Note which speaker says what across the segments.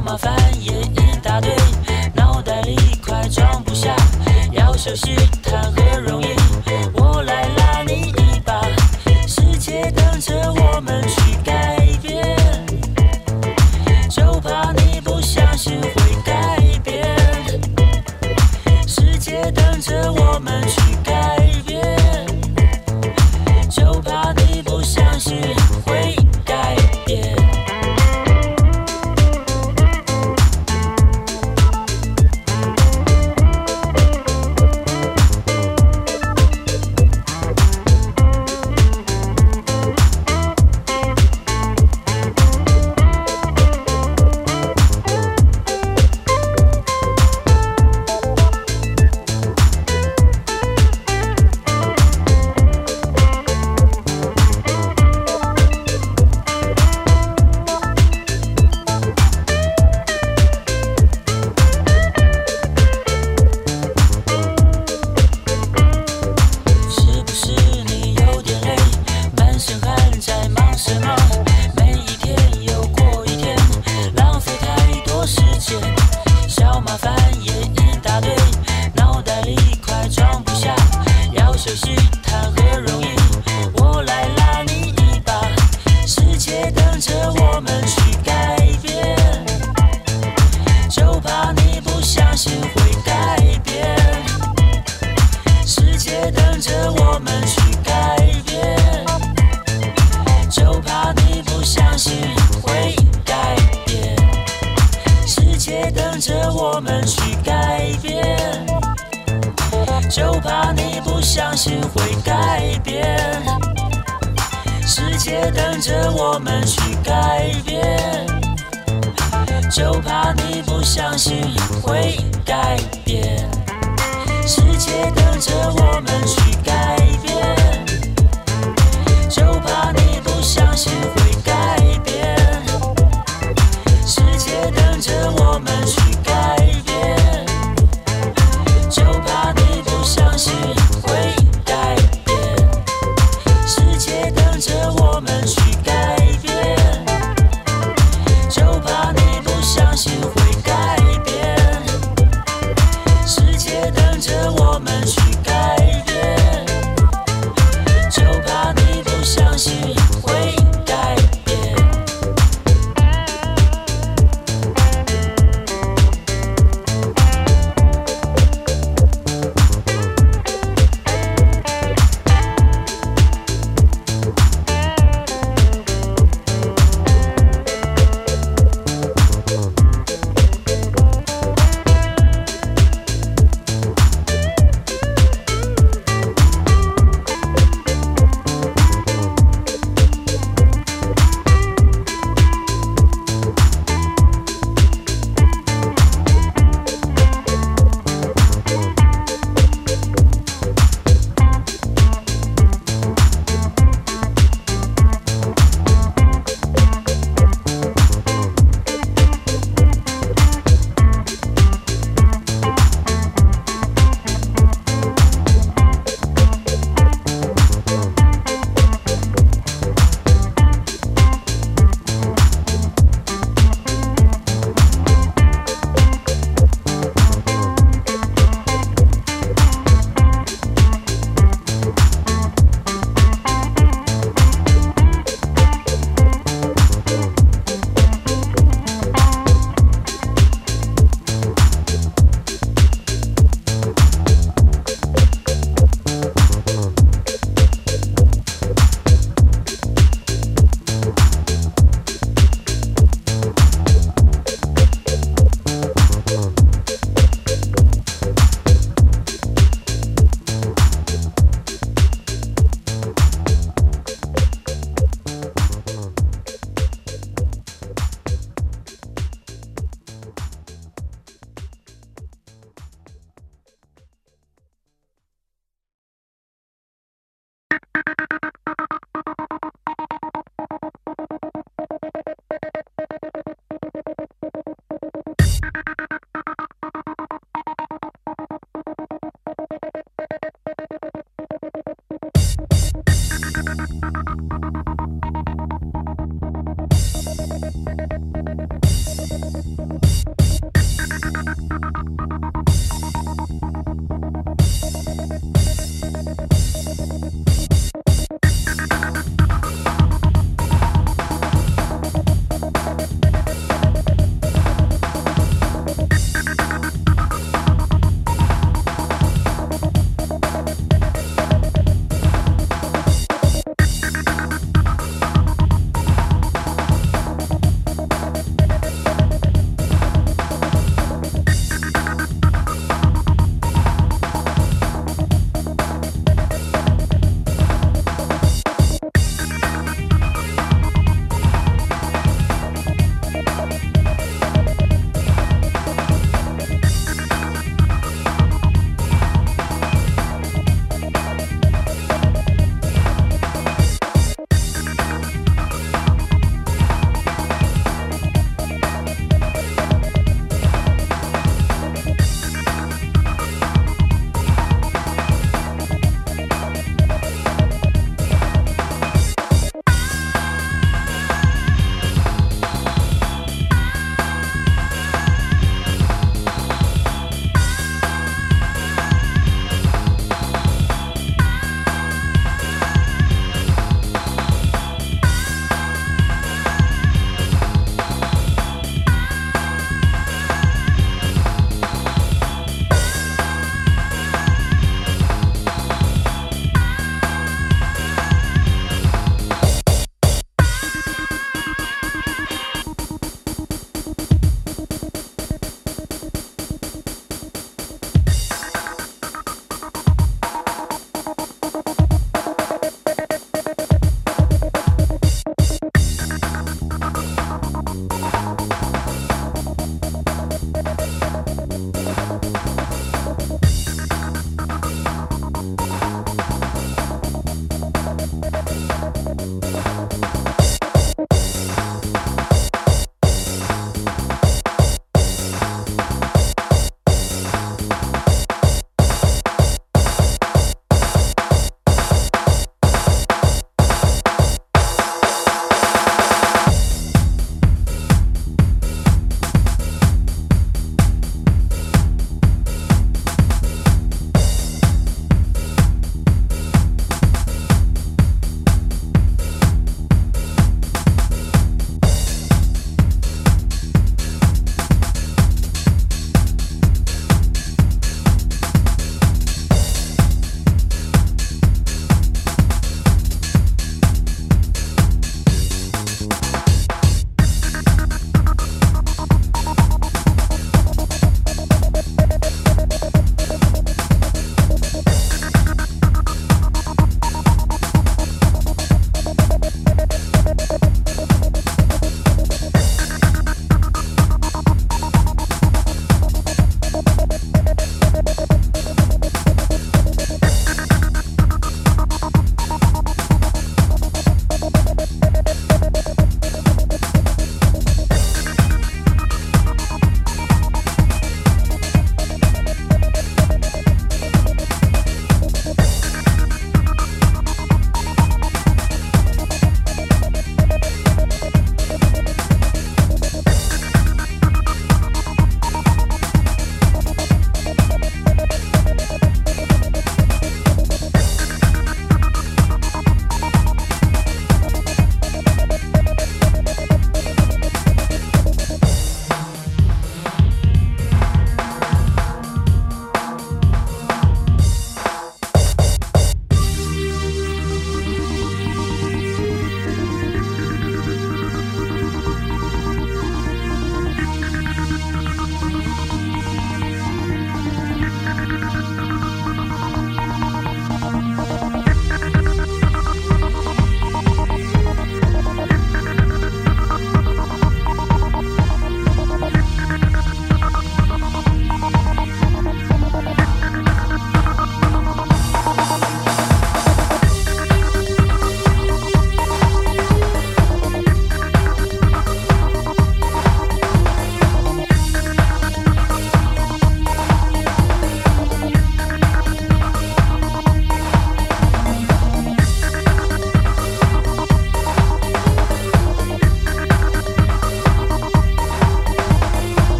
Speaker 1: 麻烦也一大堆脑袋里快装不下要休息谈何容易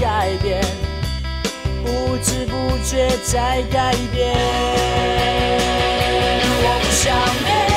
Speaker 1: 改变不知不觉在改变。我不想变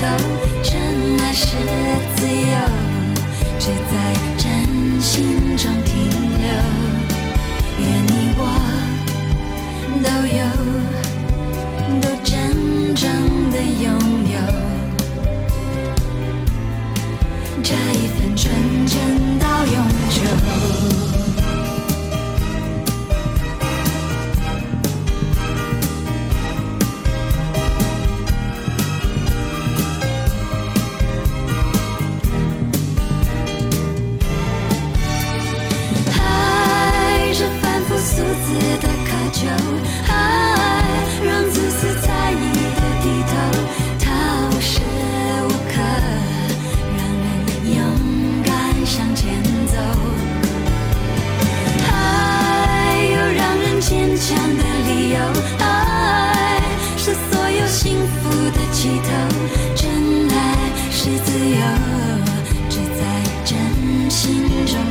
Speaker 2: 真爱是自由，只在真心中停留。愿你我都有，都真正的拥。déjà